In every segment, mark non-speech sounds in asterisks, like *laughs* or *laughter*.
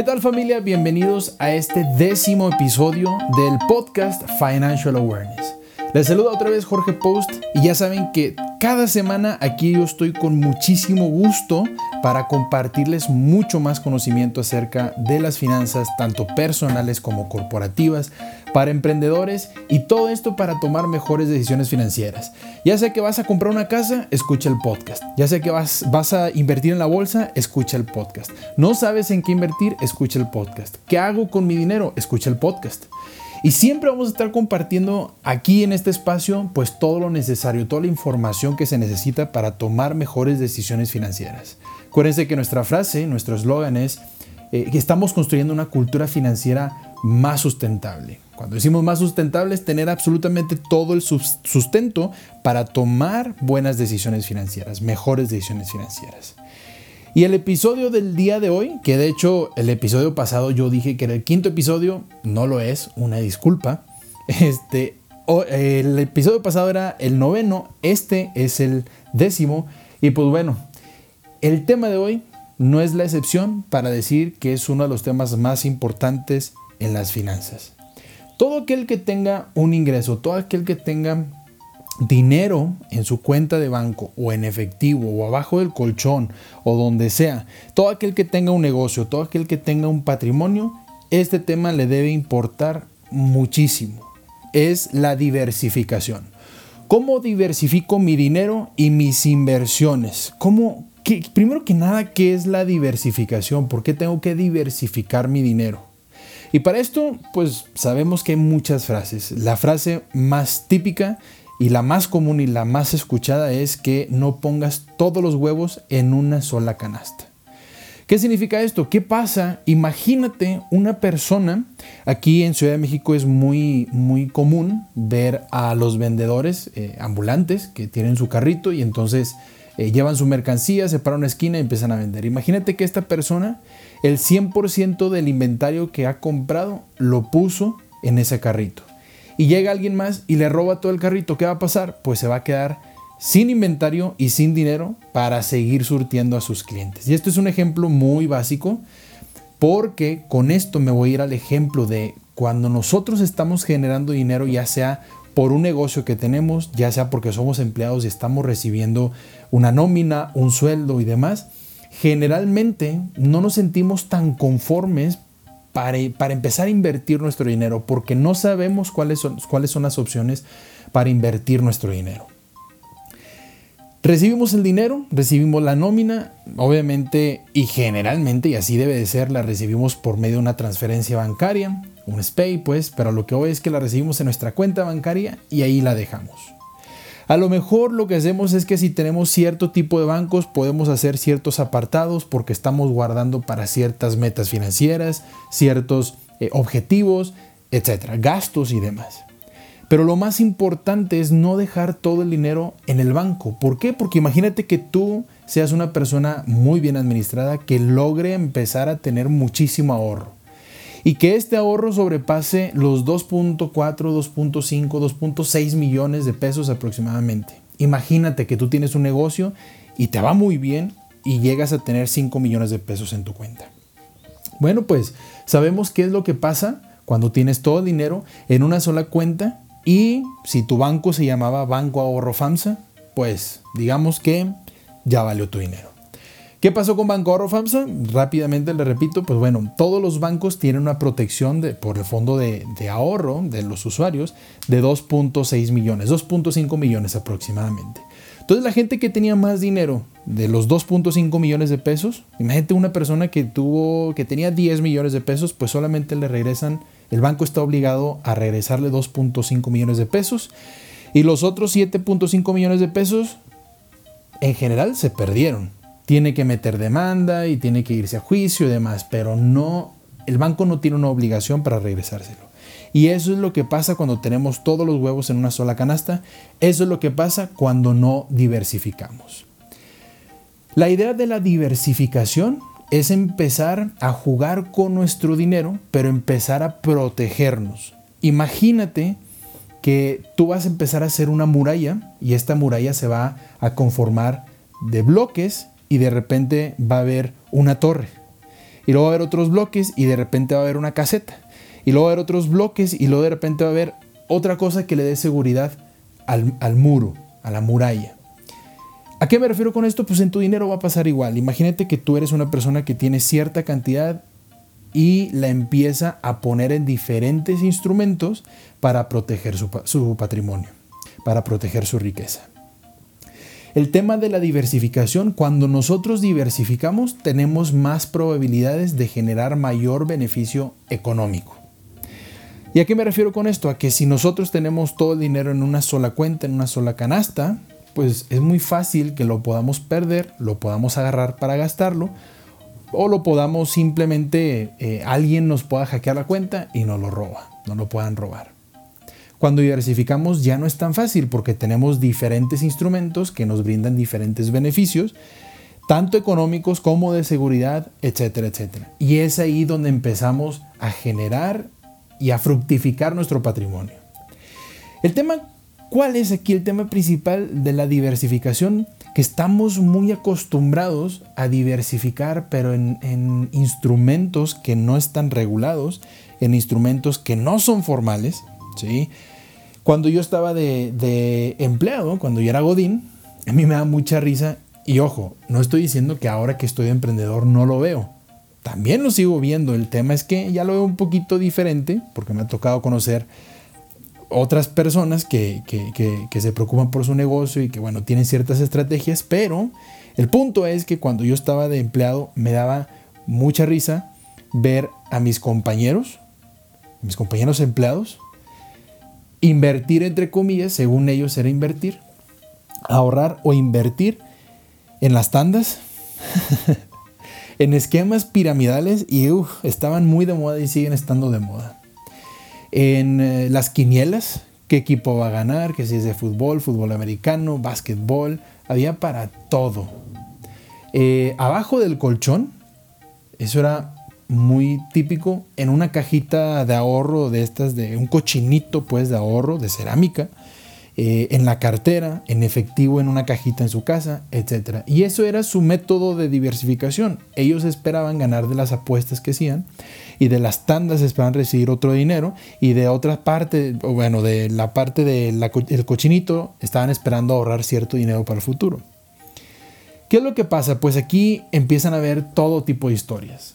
¿Qué tal familia? Bienvenidos a este décimo episodio del podcast Financial Awareness. Les saluda otra vez Jorge Post y ya saben que cada semana aquí yo estoy con muchísimo gusto para compartirles mucho más conocimiento acerca de las finanzas, tanto personales como corporativas, para emprendedores y todo esto para tomar mejores decisiones financieras. Ya sea que vas a comprar una casa, escucha el podcast. Ya sea que vas, vas a invertir en la bolsa, escucha el podcast. No sabes en qué invertir, escucha el podcast. ¿Qué hago con mi dinero? Escucha el podcast. Y siempre vamos a estar compartiendo aquí en este espacio pues todo lo necesario, toda la información que se necesita para tomar mejores decisiones financieras. Acuérdense que nuestra frase, nuestro eslogan es eh, que estamos construyendo una cultura financiera más sustentable. Cuando decimos más sustentable es tener absolutamente todo el sustento para tomar buenas decisiones financieras, mejores decisiones financieras. Y el episodio del día de hoy, que de hecho el episodio pasado yo dije que era el quinto episodio, no lo es, una disculpa. Este, el episodio pasado era el noveno, este es el décimo. Y pues bueno, el tema de hoy no es la excepción para decir que es uno de los temas más importantes en las finanzas. Todo aquel que tenga un ingreso, todo aquel que tenga dinero en su cuenta de banco o en efectivo o abajo del colchón o donde sea, todo aquel que tenga un negocio, todo aquel que tenga un patrimonio, este tema le debe importar muchísimo. Es la diversificación. ¿Cómo diversifico mi dinero y mis inversiones? ¿Cómo, primero que nada, ¿qué es la diversificación? ¿Por qué tengo que diversificar mi dinero? Y para esto, pues sabemos que hay muchas frases. La frase más típica y la más común y la más escuchada es que no pongas todos los huevos en una sola canasta. ¿Qué significa esto? ¿Qué pasa? Imagínate una persona, aquí en Ciudad de México es muy, muy común ver a los vendedores eh, ambulantes que tienen su carrito y entonces eh, llevan su mercancía, se paran una esquina y empiezan a vender. Imagínate que esta persona, el 100% del inventario que ha comprado lo puso en ese carrito y llega alguien más y le roba todo el carrito, ¿qué va a pasar? Pues se va a quedar sin inventario y sin dinero para seguir surtiendo a sus clientes. Y esto es un ejemplo muy básico porque con esto me voy a ir al ejemplo de cuando nosotros estamos generando dinero, ya sea por un negocio que tenemos, ya sea porque somos empleados y estamos recibiendo una nómina, un sueldo y demás, generalmente no nos sentimos tan conformes para, empezar a invertir nuestro dinero, porque no sabemos cuáles son, cuáles son las opciones para invertir nuestro dinero. Recibimos el dinero, recibimos la nómina, obviamente y generalmente, y así debe de ser, la recibimos por medio de una transferencia bancaria, un SPAY pues, pero lo que hoy es que la recibimos en nuestra cuenta bancaria y ahí la dejamos. A lo mejor lo que hacemos es que si tenemos cierto tipo de bancos podemos hacer ciertos apartados porque estamos guardando para ciertas metas financieras, ciertos eh, objetivos, etcétera, gastos y demás. Pero lo más importante es no dejar todo el dinero en el banco. ¿Por qué? Porque imagínate que tú seas una persona muy bien administrada que logre empezar a tener muchísimo ahorro y que este ahorro sobrepase los 2.4, 2.5, 2.6 millones de pesos aproximadamente. Imagínate que tú tienes un negocio y te va muy bien y llegas a tener 5 millones de pesos en tu cuenta. Bueno, pues sabemos qué es lo que pasa cuando tienes todo el dinero en una sola cuenta y si tu banco se llamaba Banco Ahorro FAMSA, pues digamos que ya valió tu dinero. ¿Qué pasó con Banco Ahorro FAMSA? Rápidamente le repito, pues bueno, todos los bancos tienen una protección de, por el fondo de, ahorro de los usuarios de 2.6 millones, 2.5 millones aproximadamente. Entonces la gente que tenía más dinero de los 2.5 millones de pesos, imagínate una persona que tuvo, que tenía 10 millones de pesos, pues solamente le regresan, el banco está obligado a regresarle 2.5 millones de pesos y los otros 7.5 millones de pesos en general se perdieron tiene que meter demanda y tiene que irse a juicio y demás, pero no, el banco no tiene una obligación para regresárselo. Y eso es lo que pasa cuando tenemos todos los huevos en una sola canasta, eso es lo que pasa cuando no diversificamos. La idea de la diversificación es empezar a jugar con nuestro dinero, pero empezar a protegernos. Imagínate que tú vas a empezar a hacer una muralla y esta muralla se va a conformar de bloques y de repente va a haber una torre. y luego va a haber otros bloques y de repente va a haber una caseta. Y luego va a haber otros bloques y luego de repente va a haber otra cosa que le dé seguridad al, al muro, a la muralla. ¿A qué me refiero con esto? Pues en tu dinero va a pasar igual. Imagínate que tú eres una persona que tiene cierta cantidad y la empieza a poner en diferentes instrumentos para proteger su, patrimonio, para proteger su riqueza. El tema de la diversificación, cuando nosotros diversificamos tenemos más probabilidades de generar mayor beneficio económico. ¿Y a qué me refiero con esto? A que si nosotros tenemos todo el dinero en una sola cuenta, en una sola canasta, pues es muy fácil que lo podamos perder, lo podamos agarrar para gastarlo, o lo podamos simplemente, eh, alguien nos pueda hackear la cuenta y nos lo roba, no lo puedan robar. Cuando diversificamos ya no es tan fácil porque tenemos diferentes instrumentos que nos brindan diferentes beneficios, tanto económicos como de seguridad, etcétera, etcétera. Y es ahí donde empezamos a generar y a fructificar nuestro patrimonio. El tema ¿Cuál es aquí el tema principal de la diversificación? Que estamos muy acostumbrados a diversificar, pero en, instrumentos que no están regulados, en instrumentos que no son formales. ¿sí? Cuando yo estaba de, empleado, cuando yo era Godín, a mí me da mucha risa. Y ojo, no estoy diciendo que ahora que estoy de emprendedor no lo veo. También lo sigo viendo. El tema es que ya lo veo un poquito diferente, porque me ha tocado conocer otras personas que, se preocupan por su negocio y que, bueno, tienen ciertas estrategias, pero el punto es que cuando yo estaba de empleado me daba mucha risa ver a mis compañeros, mis compañeros empleados, invertir entre comillas, según ellos era invertir, ahorrar o invertir en las tandas, *laughs* en esquemas piramidales y estaban muy de moda y siguen estando de moda en eh, las quinielas, qué equipo va a ganar, que si es de fútbol, fútbol americano, básquetbol, había para todo. Eh, abajo del colchón, eso era muy típico, en una cajita de ahorro de estas, de un cochinito pues de ahorro de cerámica, eh, en la cartera, en efectivo en una cajita en su casa, etc. Y eso era su método de diversificación. Ellos esperaban ganar de las apuestas que hacían y de las tandas esperaban recibir otro dinero y de otra parte, bueno, de la parte del cochinito estaban esperando ahorrar cierto dinero para el futuro. ¿Qué es lo que pasa? Pues aquí empiezan a ver todo tipo de historias.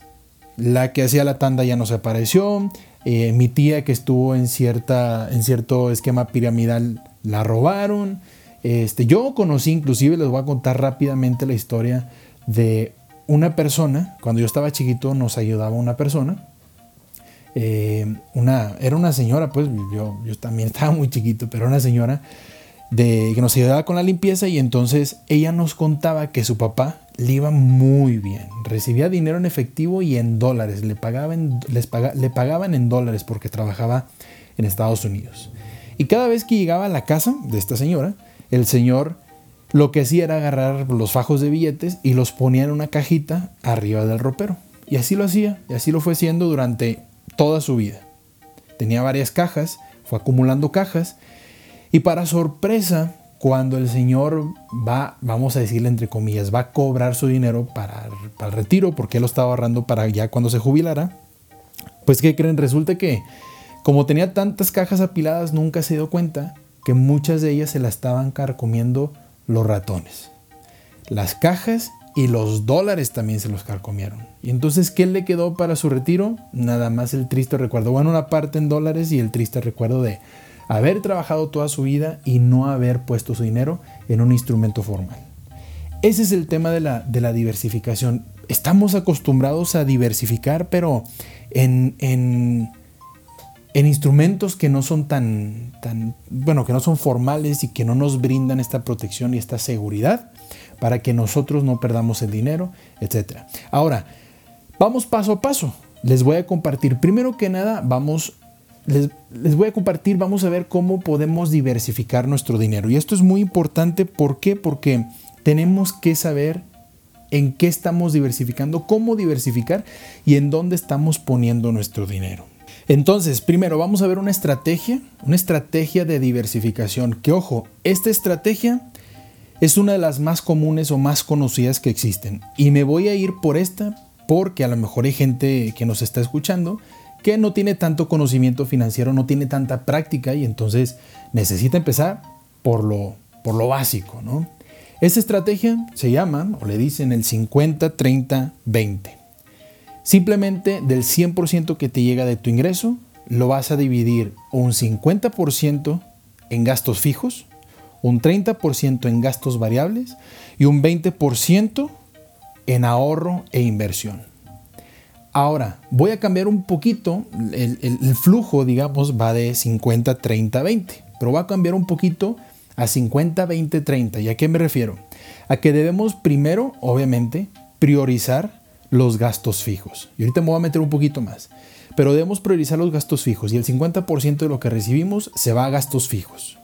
La que hacía la tanda ya no se apareció. Eh, mi tía que estuvo en, cierta, en cierto esquema piramidal la robaron. Este, yo conocí, inclusive les voy a contar rápidamente la historia de una persona. Cuando yo estaba chiquito nos ayudaba una persona. Eh, una, era una señora, pues yo, yo también *laughs* estaba muy chiquito, pero una señora de, que nos ayudaba con la limpieza y entonces ella nos contaba que su papá le iba muy bien. Recibía dinero en efectivo y en dólares. Le pagaban, en dólares porque trabajaba en Estados Unidos. Y cada vez que llegaba a la casa de esta señora, el señor lo que hacía era agarrar los fajos de billetes y los ponía en una cajita arriba del ropero. Y así lo hacía, y así lo fue haciendo durante toda su vida. Tenía varias cajas, fue acumulando cajas, y para sorpresa, cuando el señor va, vamos a decirle entre comillas, va a cobrar su dinero para, el retiro, porque él lo estaba ahorrando para ya cuando se jubilara, pues ¿qué creen? Resulta que como tenía tantas cajas apiladas, nunca se dio cuenta que muchas de ellas se las estaban carcomiendo los ratones. Las cajas y los dólares también se los carcomieron. Y entonces, ¿qué le quedó para su retiro? Nada más el triste recuerdo. Bueno, una parte en dólares y el triste recuerdo de haber trabajado toda su vida y no haber puesto su dinero en un instrumento formal. Ese es el tema de la, de la diversificación. Estamos acostumbrados a diversificar, pero en, en en instrumentos que no son tan, tan, bueno, que no son formales y que no nos brindan esta protección y esta seguridad para que nosotros no perdamos el dinero, etc. Ahora, vamos paso a paso. Les voy a compartir, primero que nada, vamos, les, voy a compartir, vamos a ver cómo podemos diversificar nuestro dinero. Y esto es muy importante, ¿por qué? Porque tenemos que saber en qué estamos diversificando, cómo diversificar y en dónde estamos poniendo nuestro dinero. Entonces, primero vamos a ver una estrategia, una estrategia de diversificación. Que ojo, esta estrategia es una de las más comunes o más conocidas que existen. Y me voy a ir por esta porque a lo mejor hay gente que nos está escuchando que no tiene tanto conocimiento financiero, no tiene tanta práctica y entonces necesita empezar por lo, por lo básico. ¿no? Esta estrategia se llama, o le dicen, el 50-30-20. Simplemente del 100% que te llega de tu ingreso, lo vas a dividir un 50% en gastos fijos, un 30% en gastos variables y un 20% en ahorro e inversión. Ahora, voy a cambiar un poquito, el, flujo, digamos, va de 50, 30, 20, pero va a cambiar un poquito a 50, 20, 30. ¿Y a qué me refiero? A que debemos primero, obviamente, priorizar los gastos fijos. Y ahorita me voy a meter un poquito más. Pero debemos priorizar los gastos fijos y el 50% de lo que recibimos se va a gastos fijos.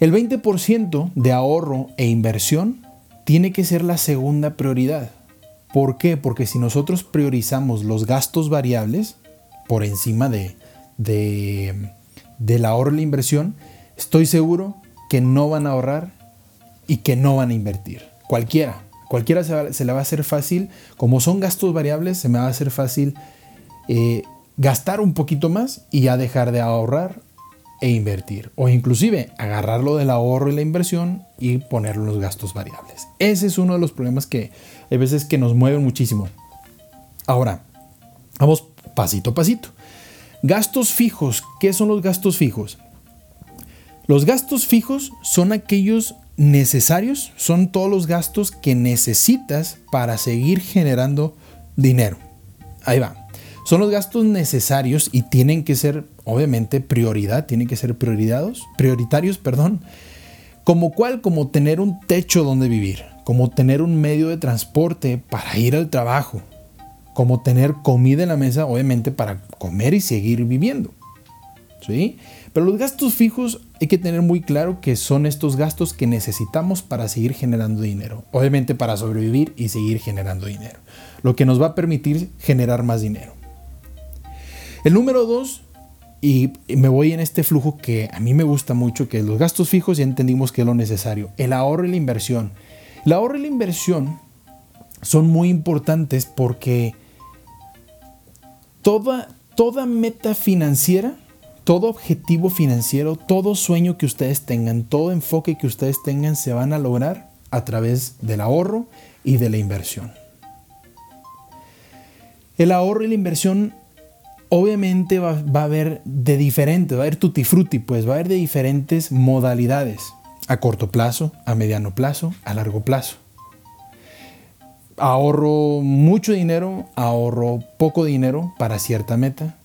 El 20% de ahorro e inversión tiene que ser la segunda prioridad. ¿Por qué? Porque si nosotros priorizamos los gastos variables por encima de, de, del ahorro y la inversión, estoy seguro que no van a ahorrar y que no van a invertir. Cualquiera. Cualquiera se, le va a hacer fácil, como son gastos variables, se me va a hacer fácil eh, gastar un poquito más y ya dejar de ahorrar e invertir. O inclusive agarrarlo del ahorro y la inversión y ponerlo en los gastos variables. Ese es uno de los problemas que hay veces que nos mueven muchísimo. Ahora, vamos pasito a pasito. Gastos fijos. ¿Qué son los gastos fijos? Los gastos fijos son aquellos necesarios, son todos los gastos que necesitas para seguir generando dinero. Ahí va. Son los gastos necesarios y tienen que ser, obviamente, prioridad, tienen que ser prioritarios, perdón. Como cual, como tener un techo donde vivir, como tener un medio de transporte para ir al trabajo, como tener comida en la mesa, obviamente, para comer y seguir viviendo. ¿Sí? Pero los gastos fijos hay que tener muy claro que son estos gastos que necesitamos para seguir generando dinero. Obviamente para sobrevivir y seguir generando dinero. Lo que nos va a permitir generar más dinero. El número dos, y me voy en este flujo que a mí me gusta mucho, que los gastos fijos ya entendimos que es lo necesario. El ahorro y la inversión. El ahorro y la inversión son muy importantes porque toda, toda meta financiera, todo objetivo financiero, todo sueño que ustedes tengan, todo enfoque que ustedes tengan se van a lograr a través del ahorro y de la inversión. El ahorro y la inversión obviamente va, a haber de diferente, va a haber tutti frutti, pues va a haber de diferentes modalidades, a corto plazo, a mediano plazo, a largo plazo. Ahorro mucho dinero, ahorro poco dinero para cierta meta,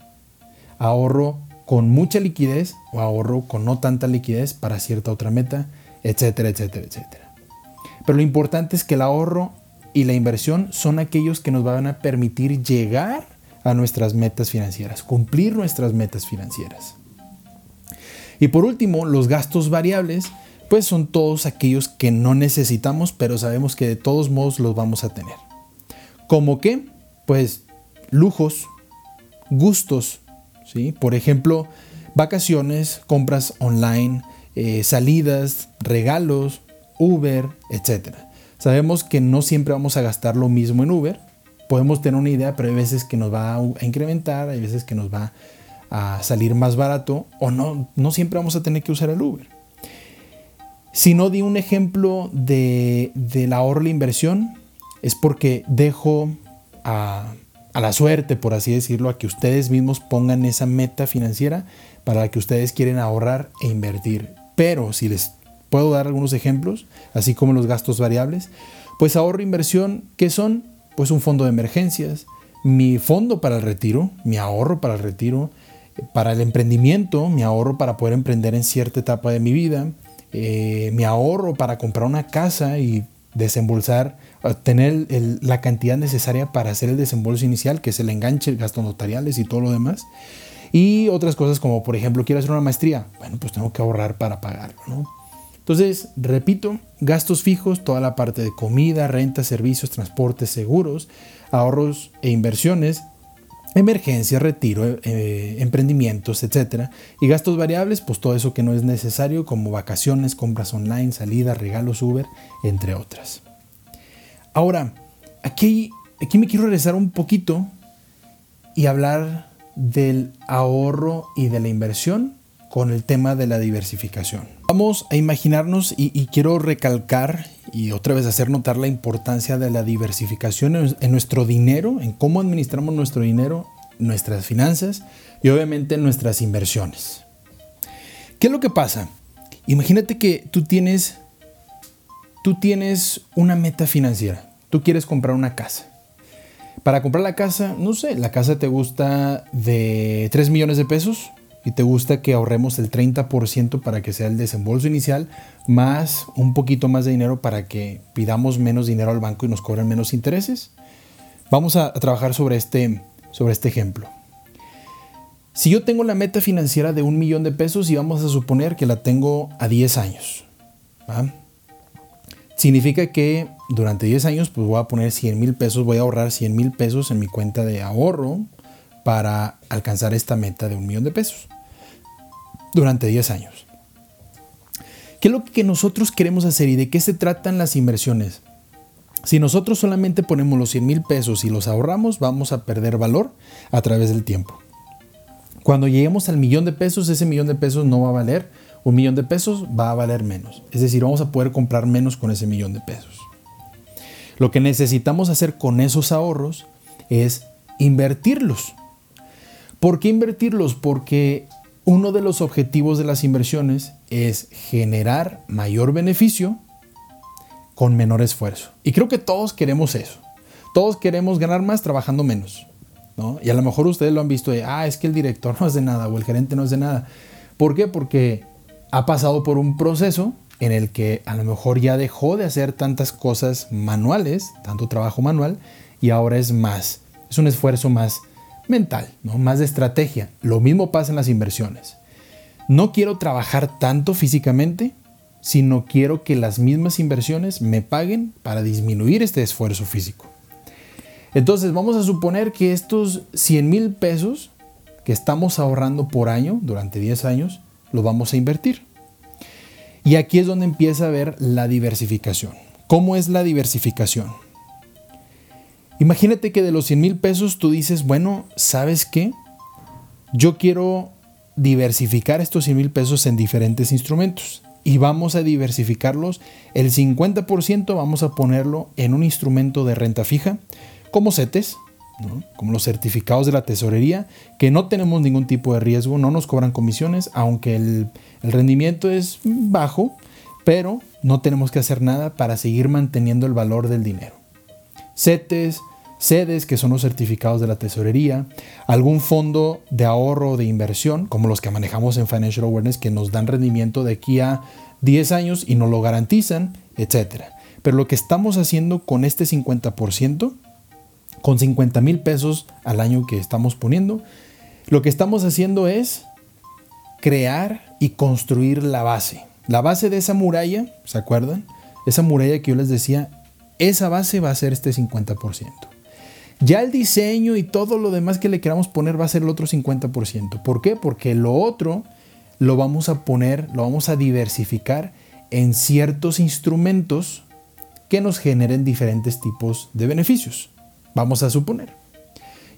ahorro con mucha liquidez o ahorro con no tanta liquidez para cierta otra meta, etcétera, etcétera, etcétera. Pero lo importante es que el ahorro y la inversión son aquellos que nos van a permitir llegar a nuestras metas financieras, cumplir nuestras metas financieras. Y por último, los gastos variables, pues son todos aquellos que no necesitamos, pero sabemos que de todos modos los vamos a tener. ¿Como qué? Pues lujos, gustos, ¿sí? Por ejemplo, vacaciones, compras online, eh, salidas, regalos, Uber, etc. Sabemos que no siempre vamos a gastar lo mismo en Uber, podemos tener una idea, pero hay veces que nos va a incrementar, hay veces que nos va a salir más barato o no, no siempre vamos a tener que usar el Uber. Si no di un ejemplo de, del ahorro la inversión, es porque dejo a, a la suerte, por así decirlo, a que ustedes mismos pongan esa meta financiera para la que ustedes quieren ahorrar e invertir. Pero si les puedo dar algunos ejemplos, así como los gastos variables, pues ahorro e inversión, ¿qué son? pues un fondo de emergencias, mi fondo para el retiro, mi ahorro para el retiro, para el emprendimiento, mi ahorro para poder emprender en cierta etapa de mi vida, eh, mi ahorro para comprar una casa y desembolsar, tener la cantidad necesaria para hacer el desembolso inicial, que es el enganche, gastos notariales y todo lo demás. Y otras cosas como, por ejemplo, quiero hacer una maestría. Bueno, pues tengo que ahorrar para pagarlo, ¿no? Entonces, repito, gastos fijos, toda la parte de comida, renta, servicios, transportes, seguros, ahorros e inversiones, emergencia, retiro, eh, emprendimientos, etc. Y gastos variables, pues todo eso que no es necesario, como vacaciones, compras online, salidas, regalos Uber, entre otras. Ahora, aquí aquí me quiero regresar un poquito y hablar del ahorro y de la inversión con el tema de la diversificación. Vamos a imaginarnos y, quiero recalcar y otra vez hacer notar la importancia de la diversificación en, nuestro dinero, en cómo administramos nuestro dinero, nuestras finanzas y obviamente nuestras inversiones. ¿Qué es lo que pasa? Imagínate que tú tienes, tú tienes una meta financiera. Tú quieres comprar una casa. Para comprar la casa, no sé, la casa te gusta de 3 millones de pesos y te gusta que ahorremos el 30% para que sea el desembolso inicial, más un poquito más de dinero para que pidamos menos dinero al banco y nos cobren menos intereses. Vamos a, trabajar sobre este, sobre este ejemplo. Si yo tengo la meta financiera de un millón de pesos y vamos a suponer que la tengo a 10 años, significa que durante 10 años pues voy a poner 100 mil pesos, voy a ahorrar 100 mil pesos en mi cuenta de ahorro para alcanzar esta meta de un millón de pesos durante 10 años. ¿Qué es lo que nosotros queremos hacer y de qué se tratan las inversiones? Si nosotros solamente ponemos los 100 mil pesos y los ahorramos, vamos a perder valor a través del tiempo. Cuando lleguemos al millón de pesos, ese millón de pesos no va a valer un millón de pesos, va a valer menos. Es decir, vamos a poder comprar menos con ese millón de pesos. Lo que necesitamos hacer con esos ahorros es invertirlos. ¿Por qué invertirlos? Porque uno de los objetivos de las inversiones es generar mayor beneficio con menor esfuerzo. Y creo que todos queremos eso. Todos queremos ganar más trabajando menos. Y a lo mejor ustedes lo han visto de, ah, es que el director *laughs* no es de nada o el gerente no es de nada. ¿Por qué? Porque ha pasado por un proceso en el que a lo mejor ya dejó de hacer tantas cosas manuales, tanto trabajo manual, y ahora es más, es un esfuerzo más mental, ¿no? más de estrategia. Lo mismo pasa en las inversiones. No quiero trabajar tanto físicamente, sino quiero que las mismas inversiones me paguen para disminuir este esfuerzo físico. Entonces vamos a suponer que estos 100 mil pesos que estamos ahorrando por año durante 10 años, los vamos a invertir. Y aquí es donde empieza a ver la diversificación. ¿Cómo es la diversificación? Imagínate que de los 100 mil pesos tú dices, bueno, ¿sabes qué? Yo quiero diversificar estos 100 mil pesos en diferentes instrumentos y vamos a diversificarlos. El 50% vamos a ponerlo en un instrumento de renta fija, como CETES, como los certificados de la tesorería, que no tenemos ningún tipo de riesgo, no nos cobran comisiones, aunque el, rendimiento es bajo, pero no tenemos que hacer nada para seguir manteniendo el valor del dinero. CETES, sedes, que son los certificados de la tesorería, algún fondo de ahorro o de inversión, como los que manejamos en Financial Awareness, que nos dan rendimiento de aquí a 10 años y nos lo garantizan, etc. Pero lo que estamos haciendo con este 50%, con 50 mil pesos al año que estamos poniendo, lo que estamos haciendo es crear y construir la base. La base de esa muralla, ¿se acuerdan? Esa muralla que yo les decía, esa base va a ser este 50%. Ya el diseño y todo lo demás que le queramos poner va a ser el otro 50%. ¿Por qué? Porque lo otro lo vamos a poner, lo vamos a diversificar en ciertos instrumentos que nos generen diferentes tipos de beneficios. Vamos a suponer.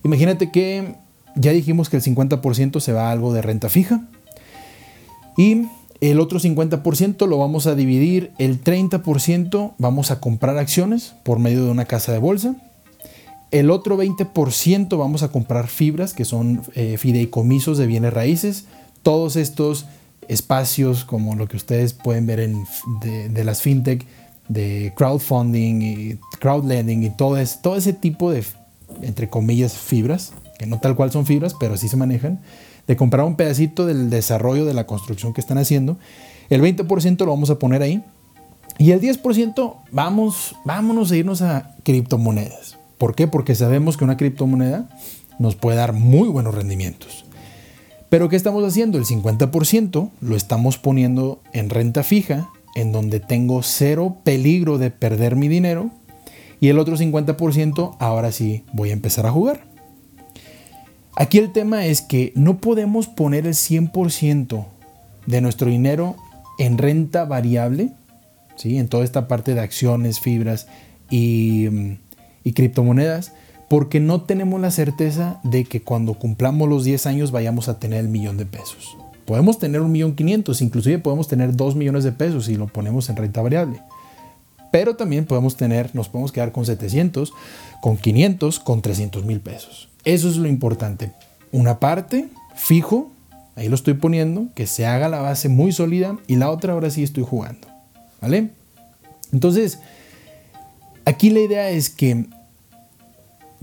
Imagínate que ya dijimos que el 50% se va a algo de renta fija y el otro 50% lo vamos a dividir, el 30% vamos a comprar acciones por medio de una casa de bolsa, el otro 20% vamos a comprar fibras, que son eh, fideicomisos de bienes raíces, todos estos espacios como lo que ustedes pueden ver en, de las fintech, de crowdfunding y crowdlending y todo, todo ese tipo de, entre comillas, fibras, que no tal cual son fibras, pero sí se manejan, de comprar un pedacito del desarrollo de la construcción que están haciendo. El 20% lo vamos a poner ahí. Y el 10% vamos, vámonos a irnos a criptomonedas. ¿Por qué? Porque sabemos que una criptomoneda nos puede dar muy buenos rendimientos. Pero ¿qué estamos haciendo? El 50% lo estamos poniendo en renta fija en donde tengo cero peligro de perder mi dinero y el otro 50% ahora sí voy a empezar a jugar. Aquí el tema es que no podemos poner el 100% de nuestro dinero en renta variable, ¿sí? en toda esta parte de acciones, fibras y, y criptomonedas porque no tenemos la certeza de que cuando cumplamos los 10 años vayamos a tener el millón de pesos. Podemos tener un millón quinientos, inclusive podemos tener 2 millones de pesos si lo ponemos en renta variable. Pero también podemos tener, nos podemos quedar con 700, con 500, con 300 mil pesos. Eso es lo importante. Una parte fijo, ahí lo estoy poniendo, que se haga la base muy sólida y la otra ahora sí estoy jugando. ¿Vale? Entonces, aquí la idea es que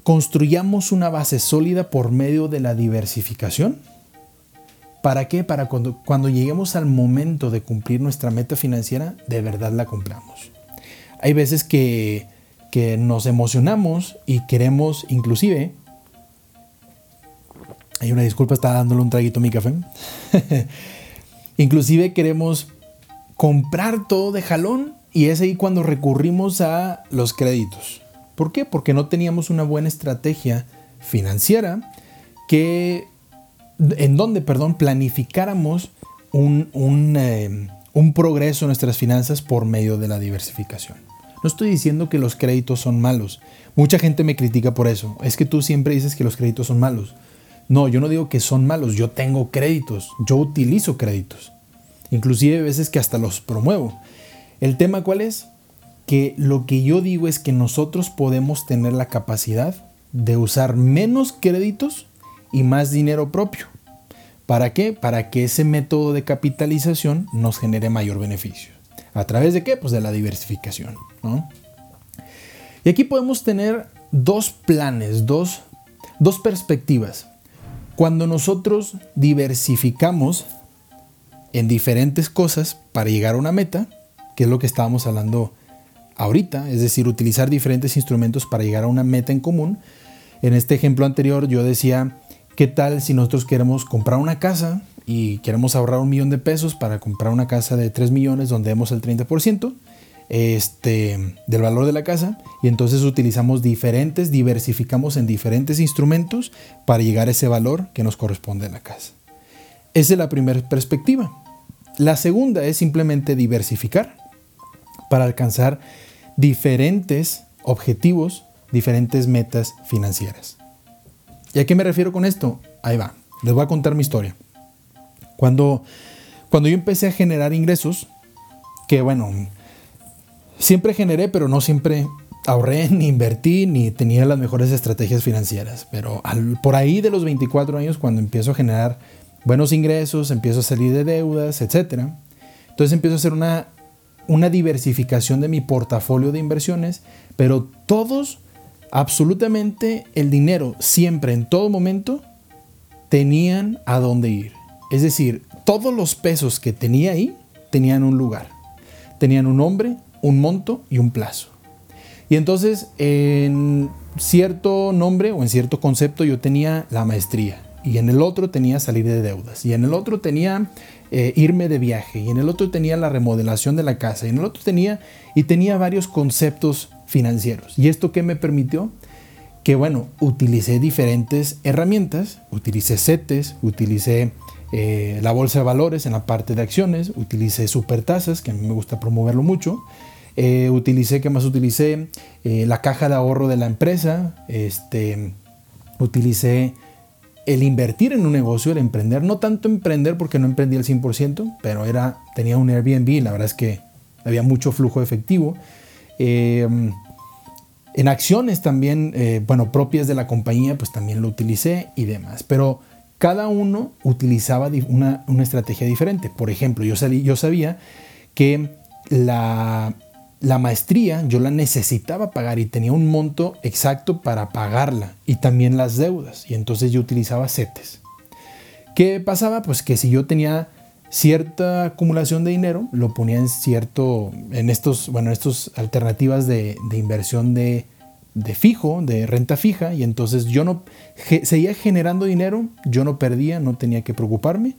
construyamos una base sólida por medio de la diversificación. ¿Para qué? Para cuando, cuando lleguemos al momento de cumplir nuestra meta financiera, de verdad la cumplamos. Hay veces que, que nos emocionamos y queremos inclusive hay una disculpa, estaba dándole un traguito a mi café. *laughs* Inclusive queremos comprar todo de jalón y es ahí cuando recurrimos a los créditos. ¿Por qué? Porque no teníamos una buena estrategia financiera que en donde, perdón, planificáramos un, un, eh, un progreso en nuestras finanzas por medio de la diversificación. No estoy diciendo que los créditos son malos. Mucha gente me critica por eso. Es que tú siempre dices que los créditos son malos. No, yo no digo que son malos, yo tengo créditos, yo utilizo créditos. Inclusive a veces que hasta los promuevo. El tema cuál es? Que lo que yo digo es que nosotros podemos tener la capacidad de usar menos créditos y más dinero propio. ¿Para qué? Para que ese método de capitalización nos genere mayor beneficio. ¿A través de qué? Pues de la diversificación. Y aquí podemos tener dos planes, dos, dos perspectivas. Cuando nosotros diversificamos en diferentes cosas para llegar a una meta, que es lo que estábamos hablando ahorita, es decir, utilizar diferentes instrumentos para llegar a una meta en común. En este ejemplo anterior yo decía, ¿qué tal si nosotros queremos comprar una casa y queremos ahorrar un millón de pesos para comprar una casa de 3 millones donde demos el 30%? este, del valor de la casa y entonces utilizamos diferentes, diversificamos en diferentes instrumentos para llegar a ese valor que nos corresponde a la casa. Esa es la primera perspectiva. La segunda es simplemente diversificar para alcanzar diferentes objetivos, diferentes metas financieras. ¿Y a qué me refiero con esto? Ahí va, les voy a contar mi historia. Cuando, cuando yo empecé a generar ingresos, que bueno, Siempre generé, pero no siempre ahorré, *laughs* ni invertí, ni tenía las mejores estrategias financieras. Pero por ahí de los 24 años, cuando empiezo a generar buenos ingresos, empiezo a salir de deudas, etc. Entonces empiezo a hacer una, una diversificación de mi portafolio de inversiones, pero todos, absolutamente el dinero, siempre, en todo momento, tenían a dónde ir. Es decir, todos los pesos que tenía ahí tenían un lugar. Tenían un nombre, un monto y un plazo. Y entonces en cierto nombre o en cierto concepto yo tenía la maestría y en el otro tenía salir de deudas y en el otro tenía eh, irme de viaje y en el otro tenía la remodelación de la casa y en el otro tenía y tenía varios conceptos financieros. ¿Y esto qué me permitió? Que bueno, utilicé diferentes herramientas, utilicé CETES, utilicé eh, la bolsa de valores en la parte de acciones, utilicé supertasas, que a mí me gusta promoverlo mucho, eh, utilicé, ¿qué más utilicé? La caja de ahorro de la empresa, este, utilicé el invertir en un negocio, el emprender, no tanto emprender porque no emprendí al 100%, pero era, tenía un Airbnb, la verdad es que había mucho flujo efectivo. en acciones también, bueno, propias de la compañía, pues también lo utilicé y demás. Pero cada uno utilizaba una, estrategia diferente. Por ejemplo, yo sabía que la, maestría yo la necesitaba pagar y tenía un monto exacto para pagarla y también las deudas. Y entonces yo utilizaba CETES. ¿Qué pasaba? Pues que si yo tenía cierta acumulación de dinero, lo ponía en cierto, en estos, bueno, estas alternativas de inversión de fijo, de renta fija, y entonces yo no seguía generando dinero, yo no perdía, no tenía que preocuparme,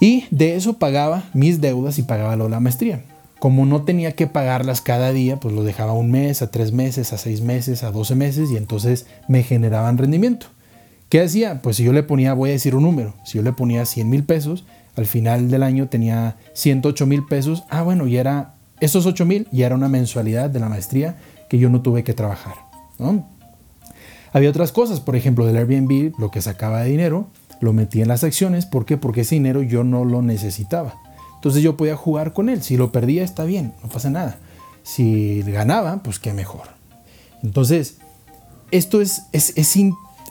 y de eso pagaba mis deudas y pagaba la maestría. Como no tenía que pagarlas cada día, pues lo dejaba un mes, a tres meses, a seis meses, a doce meses, y entonces me generaban rendimiento. ¿Qué hacía? Pues si yo le ponía, voy a decir un número, si yo le ponía 100 mil pesos, al final del año tenía 108 mil pesos, ah bueno, y era, esos 8 mil ya era una mensualidad de la maestría que yo no tuve que trabajar. Había otras cosas, por ejemplo, del Airbnb, lo que sacaba de dinero, lo metía en las acciones. ¿Por qué? Porque ese dinero yo no lo necesitaba. Entonces yo podía jugar con él. Si lo perdía, está bien, no pasa nada. Si ganaba, pues qué mejor. Entonces, esto es, es, es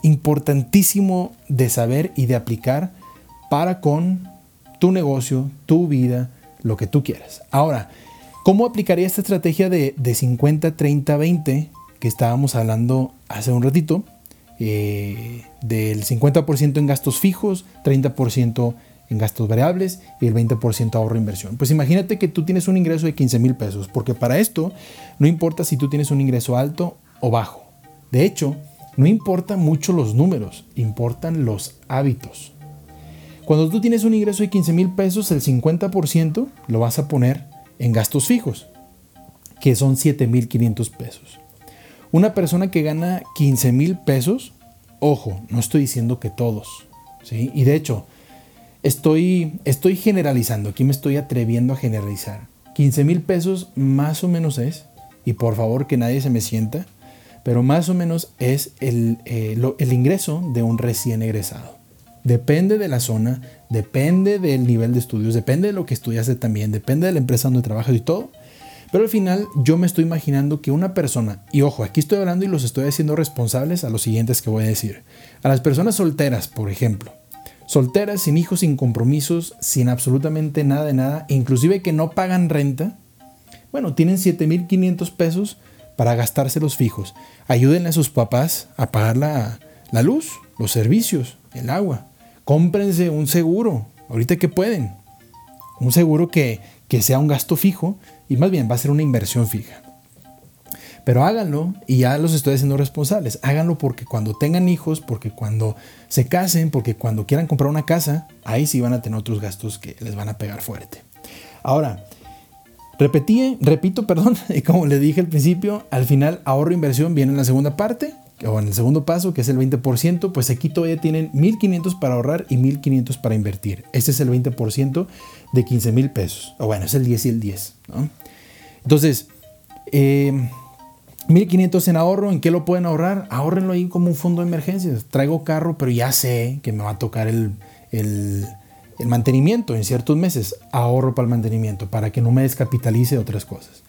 importantísimo de saber y de aplicar para con tu negocio, tu vida, lo que tú quieras. Ahora, ¿cómo aplicaría esta estrategia de, de 50, 30, 20 que estábamos hablando hace un ratito? Eh, del 50% en gastos fijos, 30% en gastos variables y el 20% ahorro inversión. Pues imagínate que tú tienes un ingreso de 15 mil pesos, porque para esto no importa si tú tienes un ingreso alto o bajo. De hecho, no importa mucho los números, importan los hábitos. Cuando tú tienes un ingreso de 15 mil pesos, el 50% lo vas a poner en gastos fijos, que son 7 mil 500 pesos. Una persona que gana 15 mil pesos, ojo, no estoy diciendo que todos, ¿sí? Y de hecho, estoy, estoy generalizando, aquí me estoy atreviendo a generalizar. 15 mil pesos más o menos es, y por favor que nadie se me sienta, pero más o menos es el, eh, el ingreso de un recién egresado. Depende de la zona, depende del nivel de estudios, depende de lo que estudiaste también, depende de la empresa donde trabajas y todo. Pero al final yo me estoy imaginando que una persona, y ojo, aquí estoy hablando y los estoy haciendo responsables a los siguientes que voy a decir. A las personas solteras, por ejemplo. Solteras, sin hijos, sin compromisos, sin absolutamente nada de nada, inclusive que no pagan renta. Bueno, tienen 7.500 pesos para gastárselos fijos. Ayúdenle a sus papás a pagar la, la luz, los servicios, el agua. Cómprense un seguro, ahorita que pueden. Un seguro que, que sea un gasto fijo y más bien va a ser una inversión fija. Pero háganlo y ya los estoy haciendo responsables. Háganlo porque cuando tengan hijos, porque cuando se casen, porque cuando quieran comprar una casa, ahí sí van a tener otros gastos que les van a pegar fuerte. Ahora, repetí, repito, perdón, *laughs* y como le dije al principio, al final ahorro inversión viene en la segunda parte, o en el segundo paso, que es el 20%, pues aquí todavía tienen 1.500 para ahorrar y 1.500 para invertir. Este es el 20% de 15 mil pesos. O bueno, es el 10 y el 10. Entonces, 1.500 eh, en ahorro, ¿en qué lo pueden ahorrar? Ahorrenlo ahí como un fondo de emergencias. Traigo carro, pero ya sé que me va a tocar el, el, el mantenimiento en ciertos meses. Ahorro para el mantenimiento, para que no me descapitalice otras cosas.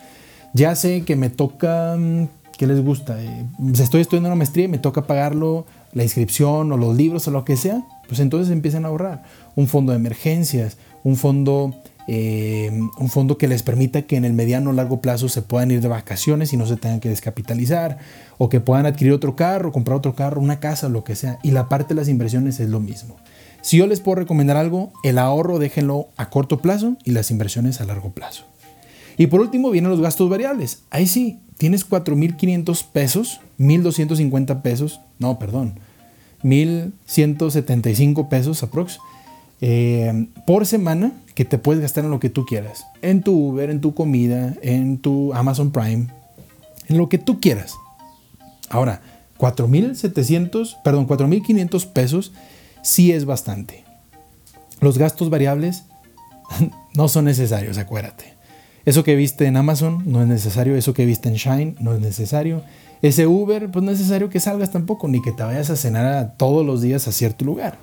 Ya sé que me toca mm, ¿Qué les gusta? Eh, estoy estudiando una maestría y me toca pagarlo, la inscripción o los libros o lo que sea, pues entonces empiezan a ahorrar. Un fondo de emergencias, un fondo, eh, un fondo que les permita que en el mediano o largo plazo se puedan ir de vacaciones y no se tengan que descapitalizar, o que puedan adquirir otro carro, comprar otro carro, una casa, lo que sea. Y la parte de las inversiones es lo mismo. Si yo les puedo recomendar algo, el ahorro déjenlo a corto plazo y las inversiones a largo plazo. Y por último vienen los gastos variables. Ahí sí, tienes 4.500 pesos, 1.250 pesos, no, perdón, 1.175 pesos aprox. Eh, por semana que te puedes gastar en lo que tú quieras. En tu Uber, en tu comida, en tu Amazon Prime, en lo que tú quieras. Ahora, 4.700, perdón, 4.500 pesos sí es bastante. Los gastos variables *laughs* no son necesarios, acuérdate. Eso que viste en Amazon no es necesario, eso que viste en Shine no es necesario. Ese Uber, pues no es necesario que salgas tampoco, ni que te vayas a cenar todos los días a cierto lugar.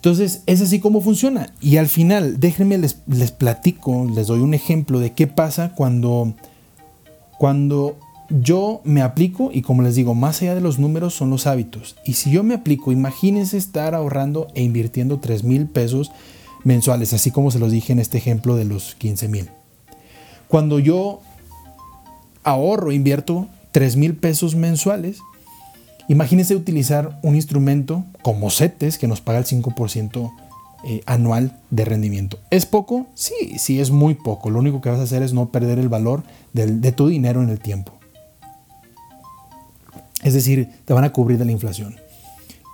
Entonces, es así como funciona. Y al final, déjenme les, les platico, les doy un ejemplo de qué pasa cuando, cuando yo me aplico, y como les digo, más allá de los números son los hábitos. Y si yo me aplico, imagínense estar ahorrando e invirtiendo 3 mil pesos mensuales, así como se los dije en este ejemplo de los 15 mil. Cuando yo ahorro, invierto 3 mil pesos mensuales, imagínense utilizar un instrumento como CETES que nos paga el 5% eh, anual de rendimiento. ¿Es poco? Sí, sí, es muy poco. Lo único que vas a hacer es no perder el valor de tu dinero en el tiempo. Es decir, te van a cubrir de la inflación.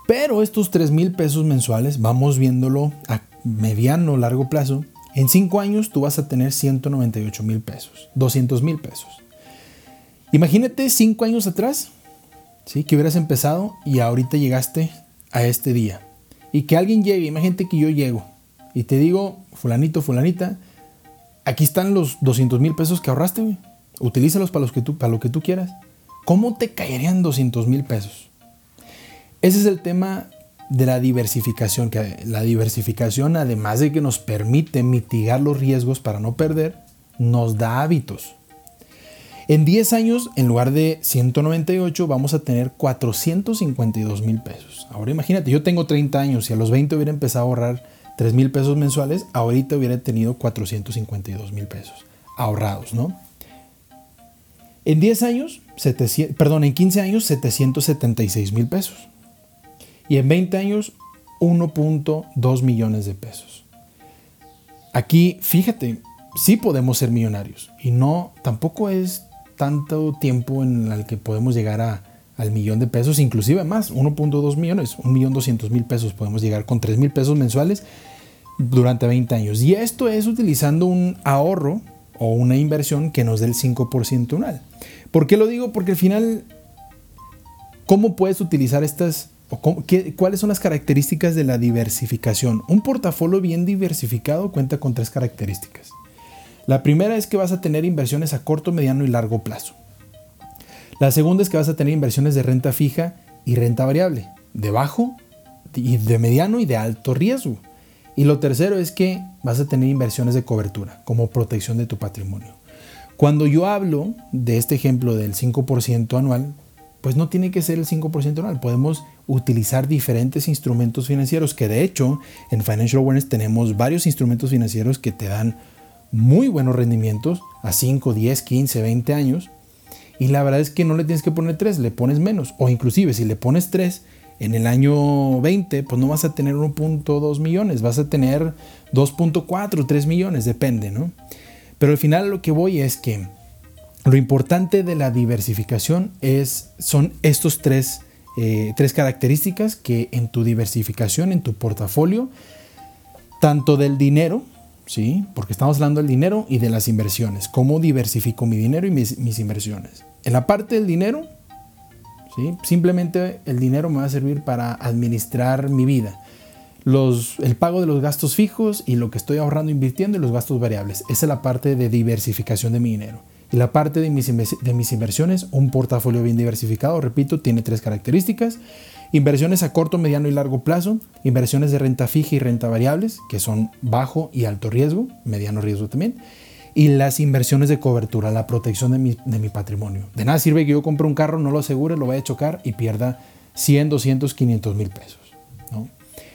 Pero estos 3 mil pesos mensuales, vamos viéndolo a mediano o largo plazo, en 5 años tú vas a tener 198 mil pesos, 200 mil pesos. Imagínate 5 años atrás, ¿sí? que hubieras empezado y ahorita llegaste a este día. Y que alguien llegue, imagínate que yo llego y te digo, fulanito, fulanita, aquí están los 200 mil pesos que ahorraste, utilízalos para, los que tú, para lo que tú quieras. ¿cómo te caerían 200 mil pesos? Ese es el tema de la diversificación, que la diversificación además de que nos permite mitigar los riesgos para no perder, nos da hábitos. En 10 años, en lugar de 198, vamos a tener 452 mil pesos. Ahora imagínate, yo tengo 30 años y a los 20 hubiera empezado a ahorrar 3 mil pesos mensuales, ahorita hubiera tenido 452 mil pesos ahorrados, ¿no? En 10 años, perdón, en 15 años, 776 mil pesos. Y en 20 años, 1.2 millones de pesos. Aquí, fíjate, sí podemos ser millonarios. Y no, tampoco es tanto tiempo en el que podemos llegar a, al millón de pesos, inclusive más, 1.2 millones, 1.200.000 pesos, podemos llegar con 3 mil pesos mensuales durante 20 años. Y esto es utilizando un ahorro o una inversión que nos dé el 5% anual. ¿Por qué lo digo? Porque al final, ¿cómo puedes utilizar estas, o cuáles son las características de la diversificación? Un portafolio bien diversificado cuenta con tres características. La primera es que vas a tener inversiones a corto, mediano y largo plazo. La segunda es que vas a tener inversiones de renta fija y renta variable, de bajo, de mediano y de alto riesgo. Y lo tercero es que vas a tener inversiones de cobertura como protección de tu patrimonio. Cuando yo hablo de este ejemplo del 5% anual, pues no tiene que ser el 5% anual. Podemos utilizar diferentes instrumentos financieros que de hecho en Financial Awareness tenemos varios instrumentos financieros que te dan muy buenos rendimientos a 5, 10, 15, 20 años. Y la verdad es que no le tienes que poner 3, le pones menos. O inclusive si le pones 3, en el año 20, pues no vas a tener 1.2 millones, vas a tener 2.4, 3 millones, depende, ¿no? Pero al final lo que voy es que lo importante de la diversificación es, son estos tres, eh, tres características que en tu diversificación, en tu portafolio, tanto del dinero, ¿sí? Porque estamos hablando del dinero y de las inversiones. ¿Cómo diversifico mi dinero y mis, inversiones? En la parte del dinero, Simplemente el dinero me va a servir para administrar mi vida. Los, el pago de los gastos fijos y lo que estoy ahorrando invirtiendo y los gastos variables. Esa es la parte de diversificación de mi dinero. Y la parte de mis, de mis inversiones, un portafolio bien diversificado, repito, tiene tres características. Inversiones a corto, mediano y largo plazo, inversiones de renta fija y renta variables, que son bajo y alto riesgo, mediano riesgo también, y las inversiones de cobertura, la protección de mi, patrimonio. De nada sirve que yo compre un carro, no lo asegure, lo vaya a chocar y pierda 100, 200, 500 mil pesos.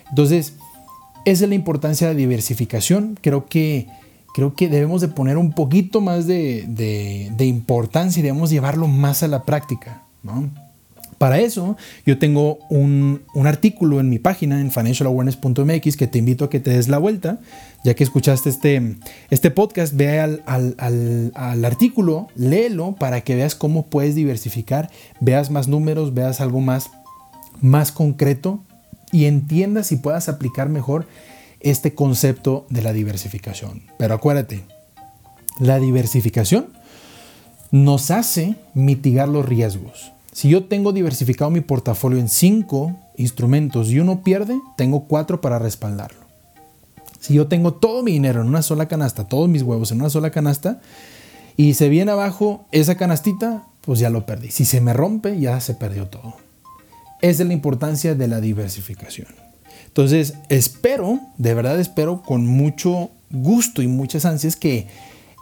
Entonces, esa es la importancia de diversificación. Creo que, creo que debemos de poner un poquito más de, importancia y debemos llevarlo más a la práctica. ¿no? Para eso, yo tengo un, artículo en mi página en financialawareness.mx que te invito a que te des la vuelta. Ya que escuchaste este, este podcast, ve al, al, artículo, léelo para que veas cómo puedes diversificar, veas más números, veas algo más, más concreto y entiendas y puedas aplicar mejor este concepto de la diversificación. Pero acuérdate, la diversificación nos hace mitigar los riesgos. Si yo tengo diversificado mi portafolio en cinco instrumentos y uno pierde, tengo cuatro para respaldarlo. Si yo tengo todo mi dinero en una sola canasta, todos mis huevos en una sola canasta, y se viene abajo esa canastita, pues ya lo perdí. Si se me rompe, ya se perdió todo. Esa es la importancia de la diversificación. Entonces, espero, de verdad espero con mucho gusto y muchas ansias que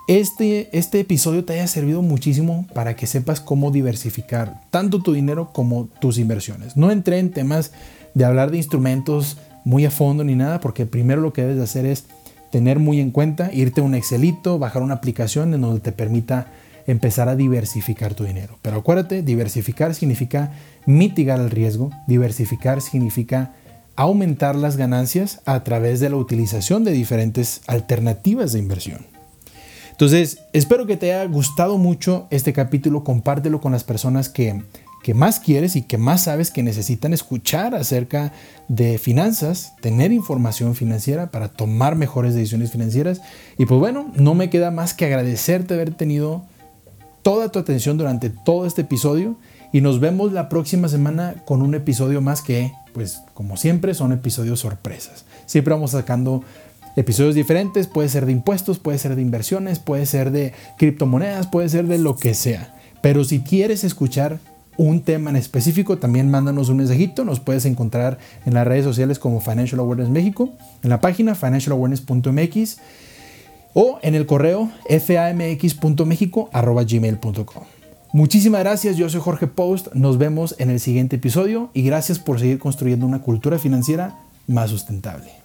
este, este episodio te haya servido muchísimo para que sepas cómo diversificar tanto tu dinero como tus inversiones. No entré en temas de hablar de instrumentos muy a fondo ni nada, porque primero lo que debes de hacer es tener muy en cuenta, irte a un Excelito, bajar una aplicación en donde te permita empezar a diversificar tu dinero. Pero acuérdate, diversificar significa mitigar el riesgo, diversificar significa aumentar las ganancias a través de la utilización de diferentes alternativas de inversión. Entonces, espero que te haya gustado mucho este capítulo, compártelo con las personas que, que más quieres y que más sabes que necesitan escuchar acerca de finanzas, tener información financiera para tomar mejores decisiones financieras. Y pues bueno, no me queda más que agradecerte haber tenido toda tu atención durante todo este episodio y nos vemos la próxima semana con un episodio más que, pues como siempre, son episodios sorpresas. Siempre vamos sacando episodios diferentes, puede ser de impuestos, puede ser de inversiones, puede ser de criptomonedas, puede ser de lo que sea. Pero si quieres escuchar un tema en específico, también mándanos un mensajito. Nos puedes encontrar en las redes sociales como Financial Awareness México, en la página financialawareness.mx o en el correo famx.mexico.gmail.com. Muchísimas gracias, yo soy Jorge Post, nos vemos en el siguiente episodio y gracias por seguir construyendo una cultura financiera más sustentable.